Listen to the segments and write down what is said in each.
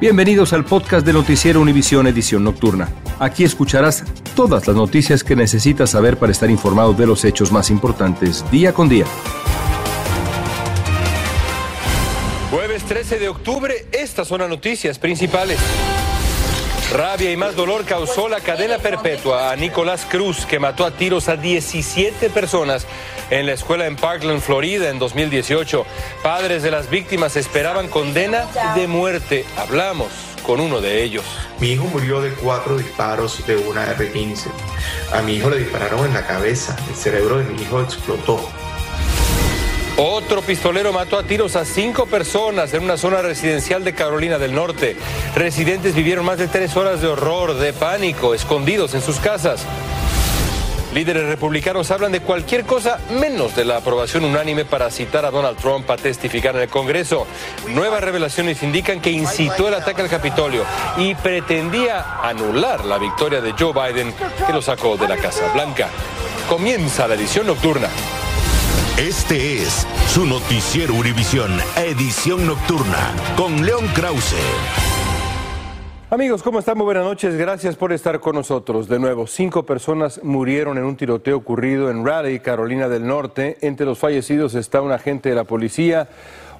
Bienvenidos al podcast de Noticiero Univisión Edición Nocturna. Aquí escucharás todas las noticias que necesitas saber para estar informado de los hechos más importantes día con día. Jueves 13 de octubre, estas son las noticias principales. Rabia y más dolor causó la cadena perpetua a Nicolás Cruz, que mató a tiros a 17 personas en la escuela en Parkland, Florida, en 2018. Padres de las víctimas esperaban condena de muerte. Hablamos con uno de ellos. Mi hijo murió de cuatro disparos de una R-15. A mi hijo le dispararon en la cabeza. El cerebro de mi hijo explotó. Otro pistolero mató a tiros a cinco personas en una zona residencial de Carolina del Norte. Residentes vivieron más de tres horas de horror, de pánico, escondidos en sus casas. Líderes republicanos hablan de cualquier cosa menos de la aprobación unánime para citar a Donald Trump a testificar en el Congreso. Nuevas revelaciones indican que incitó el ataque al Capitolio y pretendía anular la victoria de Joe Biden que lo sacó de la Casa Blanca. Comienza la edición nocturna. Este es su noticiero Univisión, edición nocturna, con León Krause. Amigos, ¿cómo están? Muy buenas noches. Gracias por estar con nosotros. De nuevo, cinco personas murieron en un tiroteo ocurrido en Raleigh, Carolina del Norte. Entre los fallecidos está un agente de la policía.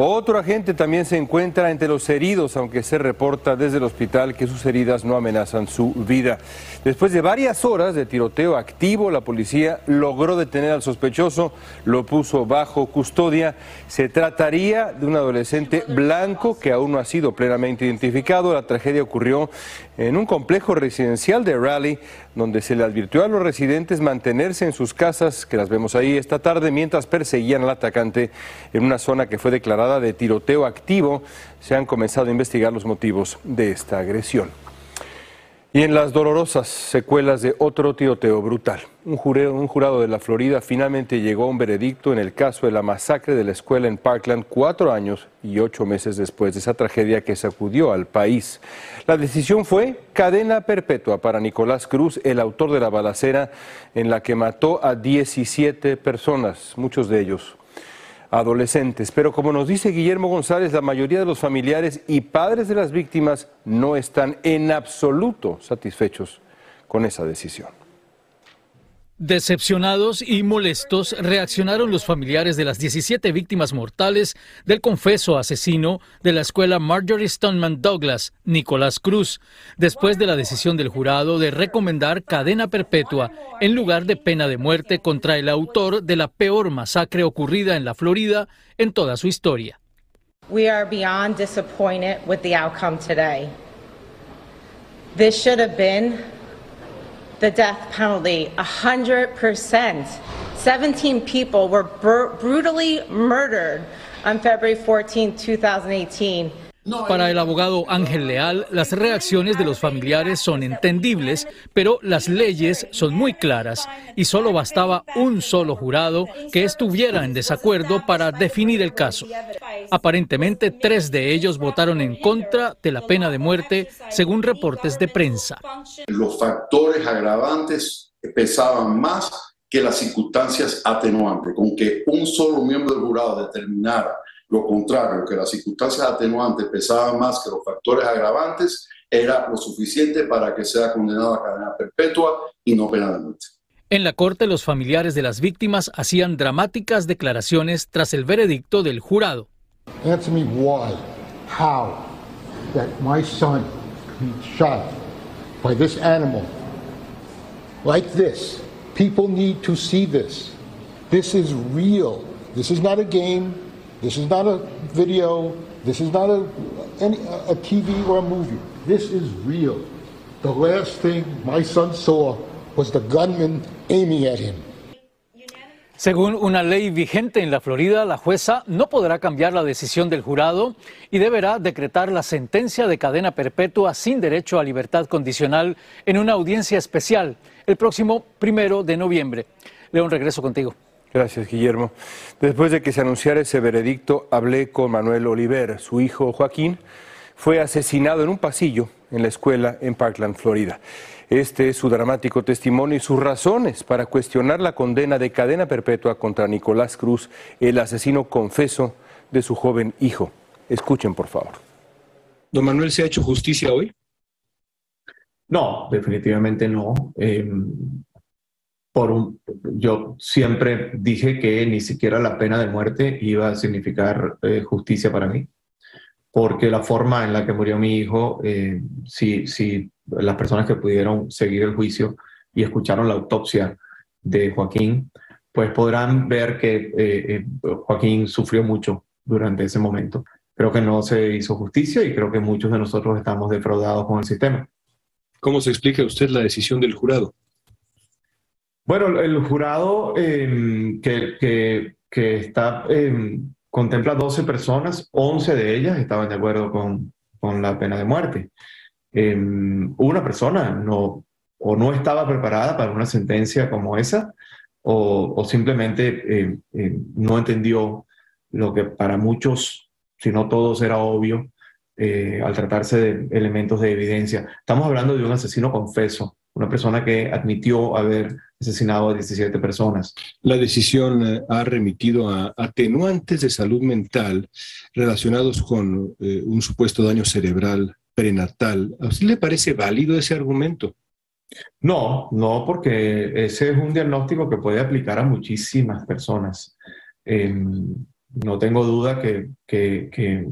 Otro agente también se encuentra entre los heridos, aunque se reporta desde el hospital que sus heridas no amenazan su vida. Después de varias horas de tiroteo activo, la policía logró detener al sospechoso, lo puso bajo custodia. Se trataría de un adolescente blanco que aún no ha sido plenamente identificado. La tragedia ocurrió en un complejo residencial de Raleigh, donde se le advirtió a los residentes mantenerse en sus casas, que las vemos ahí esta tarde, mientras perseguían al atacante en una zona que fue declarada de tiroteo activo. Se han comenzado a investigar los motivos de esta agresión. Y en las dolorosas secuelas de otro tiroteo brutal, un un jurado, de la Florida finalmente llegó a un veredicto en el caso de la masacre de la escuela en Parkland cuatro años y ocho meses después de esa tragedia que sacudió al país. La decisión fue cadena perpetua para Nicolás Cruz, el autor de la balacera en la que mató a 17 personas, muchos de ellos adolescentes. Pero como nos dice Guillermo González, la mayoría de los familiares y padres de las víctimas no están en absoluto satisfechos con esa decisión. Decepcionados y molestos reaccionaron los familiares de las 17 víctimas mortales del confeso asesino de la escuela Marjorie Stoneman Douglas, Nicolás Cruz, después de la decisión del jurado de recomendar cadena perpetua en lugar de pena de muerte contra el autor de la peor masacre ocurrida en la Florida en toda su historia. We are beyond disappointed with the outcome today. This should have been the death penalty 100%. 17 people were br- brutally murdered on February 14, 2018. Para el abogado Ángel Leal, las reacciones de los familiares son entendibles, pero las leyes son muy claras y solo bastaba un solo jurado que estuviera en desacuerdo para definir el caso. Aparentemente, tres de ellos votaron en contra de la pena de muerte, según reportes de prensa. Los factores agravantes pesaban más que las circunstancias atenuantes, con que un solo miembro del jurado determinara lo contrario, que las circunstancias atenuantes pesaban más que los factores agravantes, era lo suficiente para que sea condenado a cadena perpetua y no pena de muerte. En la corte, los familiares de las víctimas hacían dramáticas declaraciones tras el veredicto del jurado. Answer me why, how, that my son be shot by this animal like this. People need to see this. This is real. This is not a game. This is not a video. This is not a, any, a TV or a movie. This is real. The last thing my son saw was the gunman aiming at him. Según una ley vigente en la Florida, la jueza no podrá cambiar la decisión del jurado y deberá decretar la sentencia de cadena perpetua sin derecho a libertad condicional en una audiencia especial el próximo primero de noviembre. León, regreso contigo. Gracias, Guillermo. Después de que se anunciara ese veredicto, hablé con Manuel Oliver. Su hijo Joaquín fue asesinado en un pasillo en la escuela en Parkland, Florida. Este es su dramático testimonio y sus razones para cuestionar la condena de cadena perpetua contra Nicolás Cruz, el asesino confeso de su joven hijo. Escuchen, por favor. Don Manuel, ¿se ha hecho justicia hoy? No, definitivamente no. Em, por un, yo siempre dije que ni siquiera la pena de muerte iba a significar eh, justicia para mí, porque la forma en la que murió mi hijo, eh, si, si las personas que pudieron seguir el juicio y escucharon la autopsia de Joaquín, pues podrán ver que eh, Joaquín sufrió mucho durante ese momento. Creo que no se hizo justicia y creo que muchos de nosotros estamos defraudados con el sistema. ¿Cómo se explica usted la decisión del jurado? Bueno, el jurado em, que, que, está, em, contempla 12 personas, 11 de ellas estaban de acuerdo con, con la pena de muerte. Em, una persona no, o no estaba preparada para una sentencia como esa, o, o simplemente no entendió lo que para muchos, si no todos, era obvio, eh, al tratarse de elementos de evidencia. Estamos hablando de un asesino confeso, una persona que admitió haber asesinado a 17 personas. La decisión eh, ha remitido a atenuantes de salud mental relacionados con eh, un supuesto daño cerebral prenatal. ¿A usted le parece válido ese argumento? No, no, porque ese es un diagnóstico que puede aplicar a muchísimas personas. Em, no tengo duda que, que,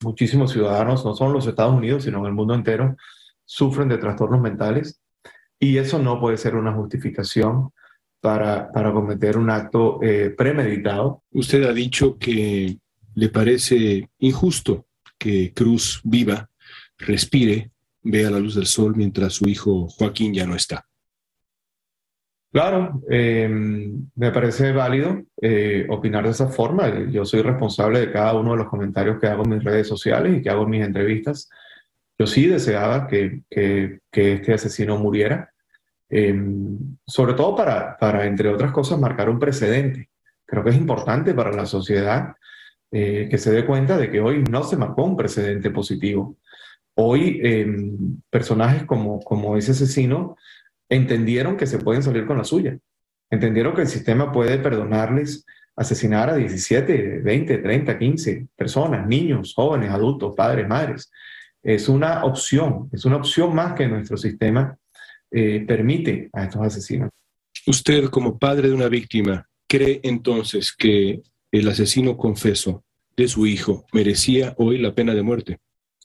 muchísimos ciudadanos, no solo en los Estados Unidos, sino en el mundo entero, sufren de trastornos mentales y eso no puede ser una justificación para, para cometer un acto eh, premeditado. Usted ha dicho que le parece injusto que Cruz viva, respire, vea la luz del sol mientras su hijo Joaquín ya no está. Claro, em, me parece válido eh, opinar de esa forma. Yo soy responsable de cada uno de los comentarios que hago en mis redes sociales y que hago en mis entrevistas. Yo sí deseaba que, que, este asesino muriera, em, sobre todo para, para, entre otras cosas, marcar un precedente. Creo que es importante para la sociedad eh, que se dé cuenta de que hoy no se marcó un precedente positivo. Hoy em, personajes como, como ese asesino entendieron que se pueden salir con la suya. Entendieron que el sistema puede perdonarles asesinar a 17, 20, 30, 15 personas, niños, jóvenes, adultos, padres, madres. Es una opción, es una opción más que nuestro sistema eh, permite a estos asesinos. Usted, como padre de una víctima, ¿cree entonces que el asesino confeso de su hijo merecía hoy la pena de muerte?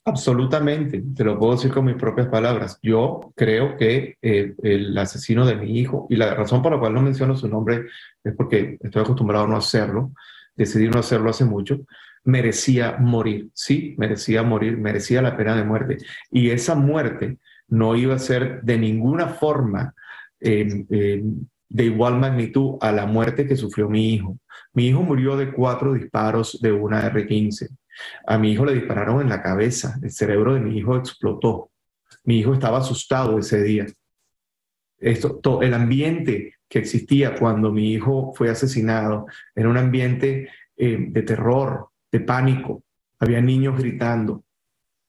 Absolutamente, te lo puedo decir con mis propias palabras. Yo creo que eh, el asesino de mi hijo, y la razón por la cual no menciono su nombre es porque estoy acostumbrado a no hacerlo, decidí no hacerlo hace mucho, merecía morir, sí, merecía morir, merecía la pena de muerte. Y esa muerte no iba a ser de ninguna forma em, em, de igual magnitud a la muerte que sufrió mi hijo. Mi hijo murió de cuatro disparos de una R-15. A mi hijo le dispararon en la cabeza, el cerebro de mi hijo explotó. Mi hijo estaba asustado ese día. Esto, el ambiente que existía cuando mi hijo fue asesinado era un ambiente eh, de terror, de pánico. Había niños gritando.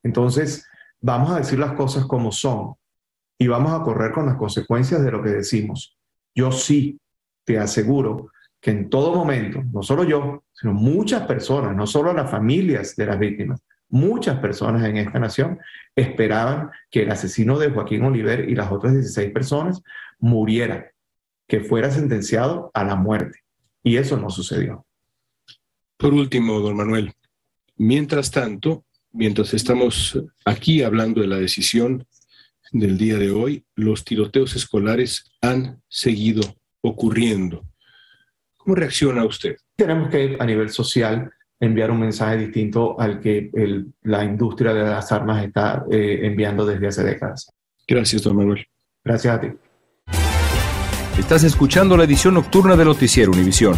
Entonces, vamos a decir las cosas como son y vamos a correr con las consecuencias de lo que decimos. Yo sí te aseguro que en todo momento, no solo yo, sino muchas personas, no solo las familias de las víctimas, muchas personas en esta nación esperaban que el asesino de Joaquín Oliver y las otras 16 personas muriera, que fuera sentenciado a la muerte. Y eso no sucedió. Por último, don Manuel, mientras tanto, mientras estamos aquí hablando de la decisión del día de hoy, los tiroteos escolares han seguido ocurriendo. ¿Cómo reacciona usted? Tenemos que, a nivel social, enviar un mensaje distinto al que la industria de las armas está eh, enviando desde hace décadas. Gracias, don Manuel. Gracias a ti. Estás escuchando la edición nocturna de Noticiero Univisión.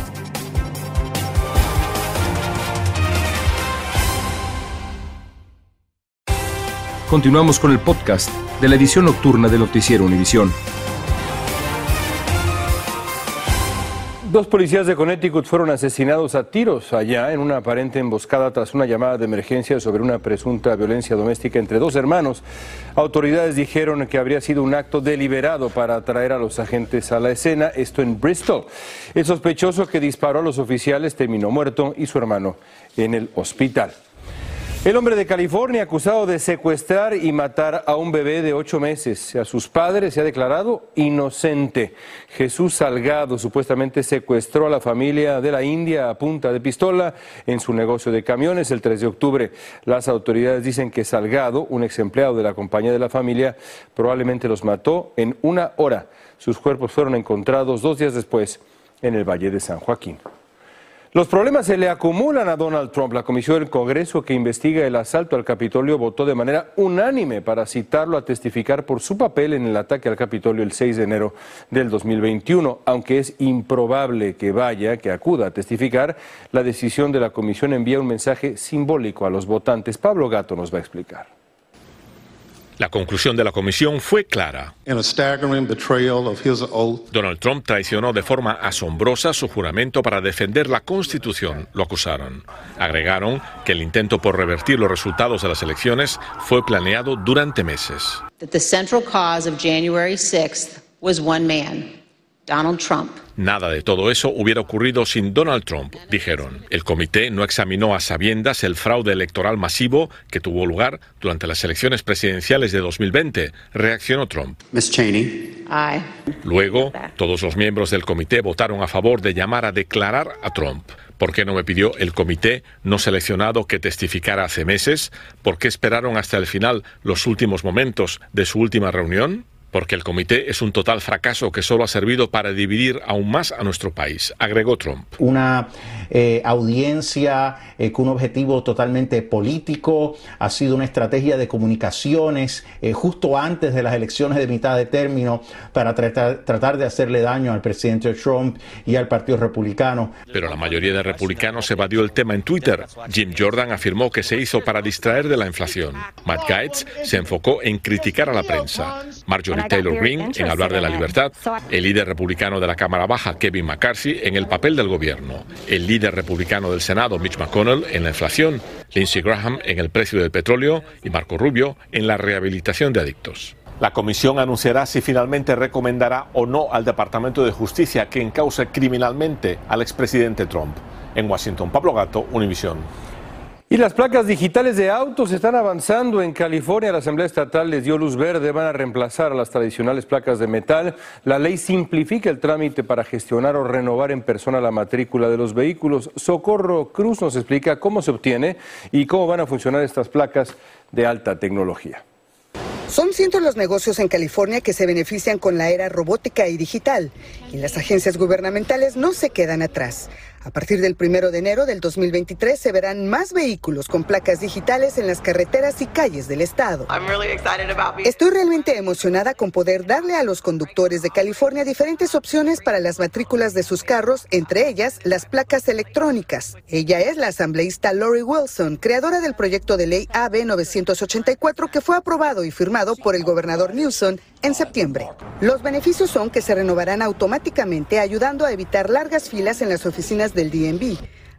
Continuamos con el podcast de la edición nocturna de Noticiero Univisión. Dos policías de Connecticut fueron asesinados a tiros allá en una aparente emboscada tras una llamada de emergencia sobre una presunta violencia doméstica entre dos hermanos. Autoridades dijeron que habría sido un acto deliberado para atraer a los agentes a la escena, esto en Bristol. El sospechoso que disparó a los oficiales terminó muerto y su hermano en el hospital. El hombre de California acusado de secuestrar y matar a un bebé de ocho meses. A sus padres se ha declarado inocente. Jesús Salgado supuestamente secuestró a la familia de la India a punta de pistola en su negocio de camiones el 3 de octubre. Las autoridades dicen que Salgado, un ex empleado de la compañía de la familia, probablemente los mató en una hora. Sus cuerpos fueron encontrados dos días después en el Valle de San Joaquín. Los problemas se le acumulan a Donald Trump. La comisión del Congreso que investiga el asalto al Capitolio votó de manera unánime para citarlo a testificar por su papel en el ataque al Capitolio el 6 de enero del 2021. Aunque es improbable que vaya, que acuda a testificar, la decisión de la comisión envía un mensaje simbólico a los votantes. Pablo Gato nos va a explicar. La conclusión de la comisión fue clara. Donald Trump traicionó de forma asombrosa su juramento para defender la Constitución, lo acusaron. Agregaron que el intento por revertir los resultados de las elecciones fue planeado durante meses. The central cause of January 6th was one man, Donald Trump. Nada de todo eso hubiera ocurrido sin Donald Trump, dijeron. El comité no examinó a sabiendas el fraude electoral masivo que tuvo lugar durante las elecciones presidenciales de 2020, reaccionó Trump. Miss Cheney. Aye. Luego, todos los miembros del comité votaron a favor de llamar a declarar a Trump. ¿Por qué no me pidió el comité no seleccionado que testificara hace meses? ¿Por qué esperaron hasta el final los últimos momentos de su última reunión? Porque el comité es un total fracaso que solo ha servido para dividir aún más a nuestro país, agregó Trump. Una eh, audiencia eh, con un objetivo totalmente político, ha sido una estrategia de comunicaciones eh, justo antes de las elecciones de mitad de término para tratar, tratar de hacerle daño al presidente Trump y al Partido Republicano. Pero la mayoría de republicanos evadió el tema en Twitter. Jim Jordan afirmó que se hizo para distraer de la inflación. Matt Gaetz se enfocó en criticar a la prensa. Marjorie Taylor Greene en hablar de la libertad, el líder republicano de la Cámara Baja, Kevin McCarthy, en el papel del gobierno, el líder republicano del Senado, Mitch McConnell, en la inflación, Lindsey Graham en el precio del petróleo y Marco Rubio en la rehabilitación de adictos. La comisión anunciará si finalmente recomendará o no al Departamento de Justicia que encauce criminalmente al expresidente Trump. En Washington, Pablo Gato, Univisión. Y las placas digitales de autos están avanzando en California. La Asamblea Estatal les dio luz verde, van a reemplazar a las tradicionales placas de metal. La ley simplifica el trámite para gestionar o renovar en persona la matrícula de los vehículos. Socorro Cruz nos explica cómo se obtiene y cómo van a funcionar estas placas de alta tecnología. Son cientos los negocios en California que se benefician con la era robótica y digital, y las agencias gubernamentales no se quedan atrás. A partir del primero de enero del 2023 se verán más vehículos con placas digitales en las carreteras y calles del estado. Estoy realmente emocionada con poder darle a los conductores de California diferentes opciones para las matrículas de sus carros, entre ellas las placas electrónicas. Ella es la asambleísta Lori Wilson, creadora del proyecto de ley AB 984 que fue aprobado y firmado por el gobernador Newsom en septiembre. Los beneficios son que se renovarán automáticamente ayudando a evitar largas filas en las oficinas del DNB.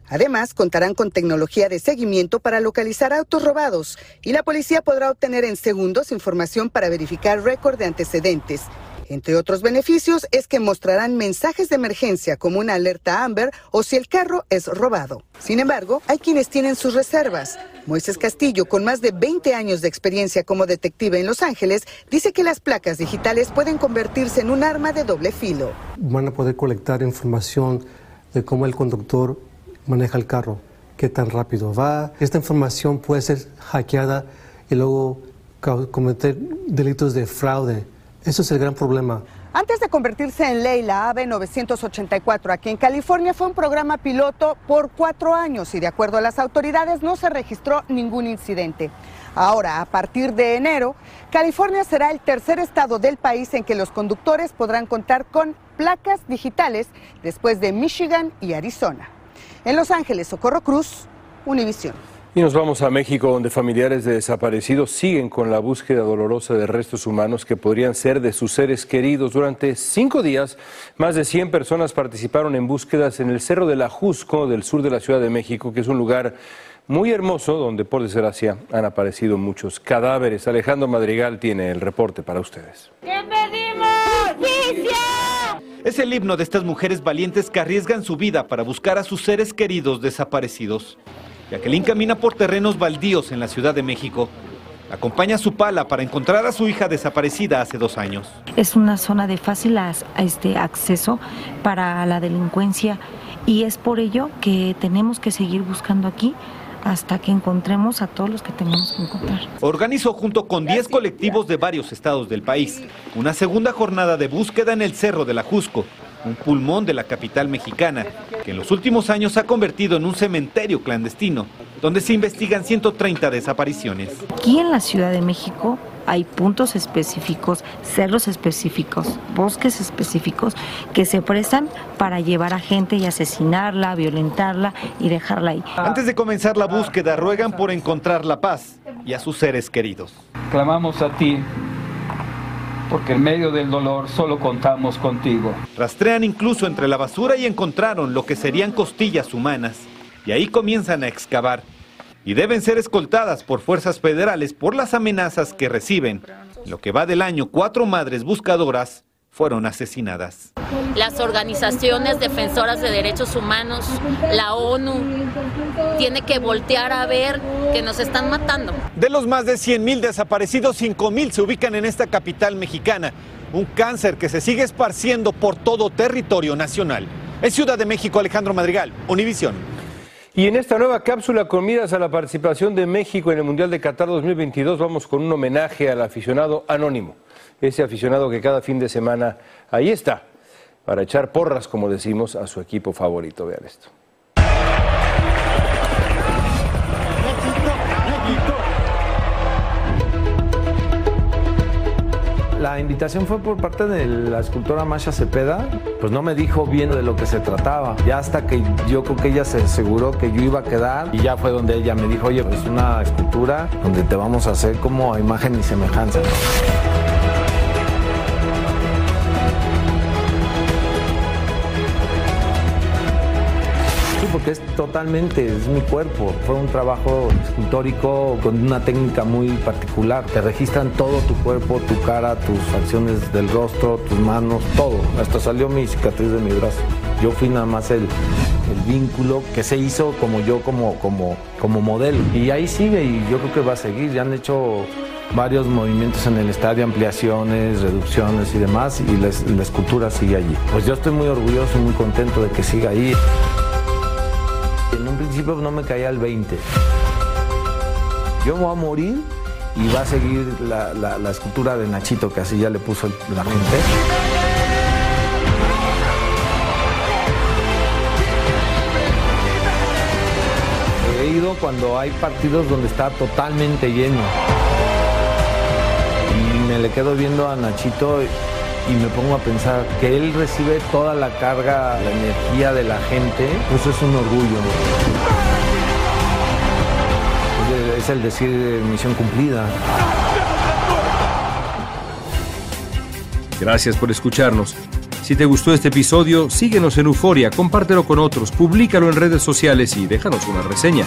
Además, contarán con tecnología de seguimiento para localizar autos robados y la policía podrá obtener en segundos información para verificar récord de antecedentes. Entre otros beneficios es que mostrarán mensajes de emergencia como una alerta Amber o si el carro es robado. Sin embargo, hay quienes tienen sus reservas. Moisés Castillo, con más de 20 años de experiencia como detective en Los Ángeles, dice que las placas digitales pueden convertirse en un arma de doble filo. Van a poder colectar información de cómo el conductor maneja el carro, qué tan rápido va. Esta información puede ser hackeada y luego cometer delitos de fraude. Eso es el gran problema. Antes de convertirse en ley, la AB 984 aquí en California fue un programa piloto por cuatro años y de acuerdo a las autoridades no se registró ningún incidente. Ahora, a partir de enero, California será el tercer estado del país en que los conductores podrán contar con placas digitales después de Michigan y Arizona. En Los Ángeles, Socorro Cruz, Univisión. Y nos vamos a México, donde familiares de desaparecidos siguen con la búsqueda dolorosa de restos humanos que podrían ser de sus seres queridos. Durante cinco días, más de 100 personas participaron en búsquedas en el Cerro de la Jusco, del sur de la Ciudad de México, que es un lugar muy hermoso donde, por desgracia, han aparecido muchos cadáveres. Alejandro Madrigal tiene el reporte para ustedes. ¿Qué pedimos? ¡Justicia! Es el himno de estas mujeres valientes que arriesgan su vida para buscar a sus seres queridos desaparecidos. Jacqueline camina por terrenos baldíos en la Ciudad de México. Acompaña a su pala para encontrar a su hija desaparecida hace dos años. Es una zona de fácil este, acceso para la delincuencia y es por ello que tenemos que seguir buscando aquí hasta que encontremos a todos los que tengamos que encontrar. Organizó junto con 10 colectivos de varios estados del país una segunda jornada de búsqueda en el Cerro de la Jusco, un pulmón de la capital mexicana, que en los últimos años se ha convertido en un cementerio clandestino, donde se investigan 130 desapariciones. Aquí en la Ciudad de México hay puntos específicos, cerros específicos, bosques específicos que se prestan para llevar a gente y asesinarla, violentarla y dejarla ahí. Antes de comenzar la búsqueda, ruegan por encontrar la paz y a sus seres queridos. Clamamos a ti porque en medio del dolor solo contamos contigo. Rastrean incluso entre la basura y encontraron lo que serían costillas humanas. Y ahí comienzan a excavar y deben ser escoltadas por fuerzas federales por las amenazas que reciben. lo que va del año, cuatro madres buscadoras fueron asesinadas. Las organizaciones defensoras de derechos humanos, la ONU, tiene que voltear a ver que nos están matando. De los más de 100 mil desaparecidos, 5 mil se ubican en esta capital mexicana. Un cáncer que se sigue esparciendo por todo territorio nacional. En Ciudad de México, Alejandro Madrigal, Univisión. Y en esta nueva cápsula con miras a la participación de México en el Mundial de Qatar 2022 vamos con un homenaje al aficionado anónimo, ese aficionado que cada fin de semana ahí está, para echar porras, como decimos, a su equipo favorito. Vean esto. La invitación fue por parte de la escultora Masha Cepeda, pues no me dijo bien de lo que se trataba. Ya hasta que yo creo que ella se aseguró que yo iba a quedar y ya fue donde ella me dijo, oye, es una escultura donde te vamos a hacer como imagen y semejanza. Totalmente, es mi cuerpo. Fue un trabajo escultórico con una técnica muy particular. Te registran todo tu cuerpo, tu cara, tus facciones del rostro, tus manos, todo. Hasta salió mi cicatriz de mi brazo. Yo fui nada más el, el vínculo que se hizo como yo, como, como, como modelo. Y ahí sigue y yo creo que va a seguir. Ya han hecho varios movimientos en el estadio, ampliaciones, reducciones y demás, y la, la escultura sigue allí. Pues yo estoy muy orgulloso y muy contento de que siga ahí principio no me caía el 20. Yo voy a morir y va a seguir la, escultura de Nachito, que así ya le puso la gente. He ido cuando hay partidos donde está totalmente lleno. Y me le quedo viendo a Nachito y me pongo a pensar que él recibe toda la carga, la energía de la gente, eso es un orgullo. Es el decir misión cumplida. Gracias por escucharnos. Si te gustó este episodio, síguenos en Euforia, compártelo con otros, públicalo en redes sociales y déjanos una reseña.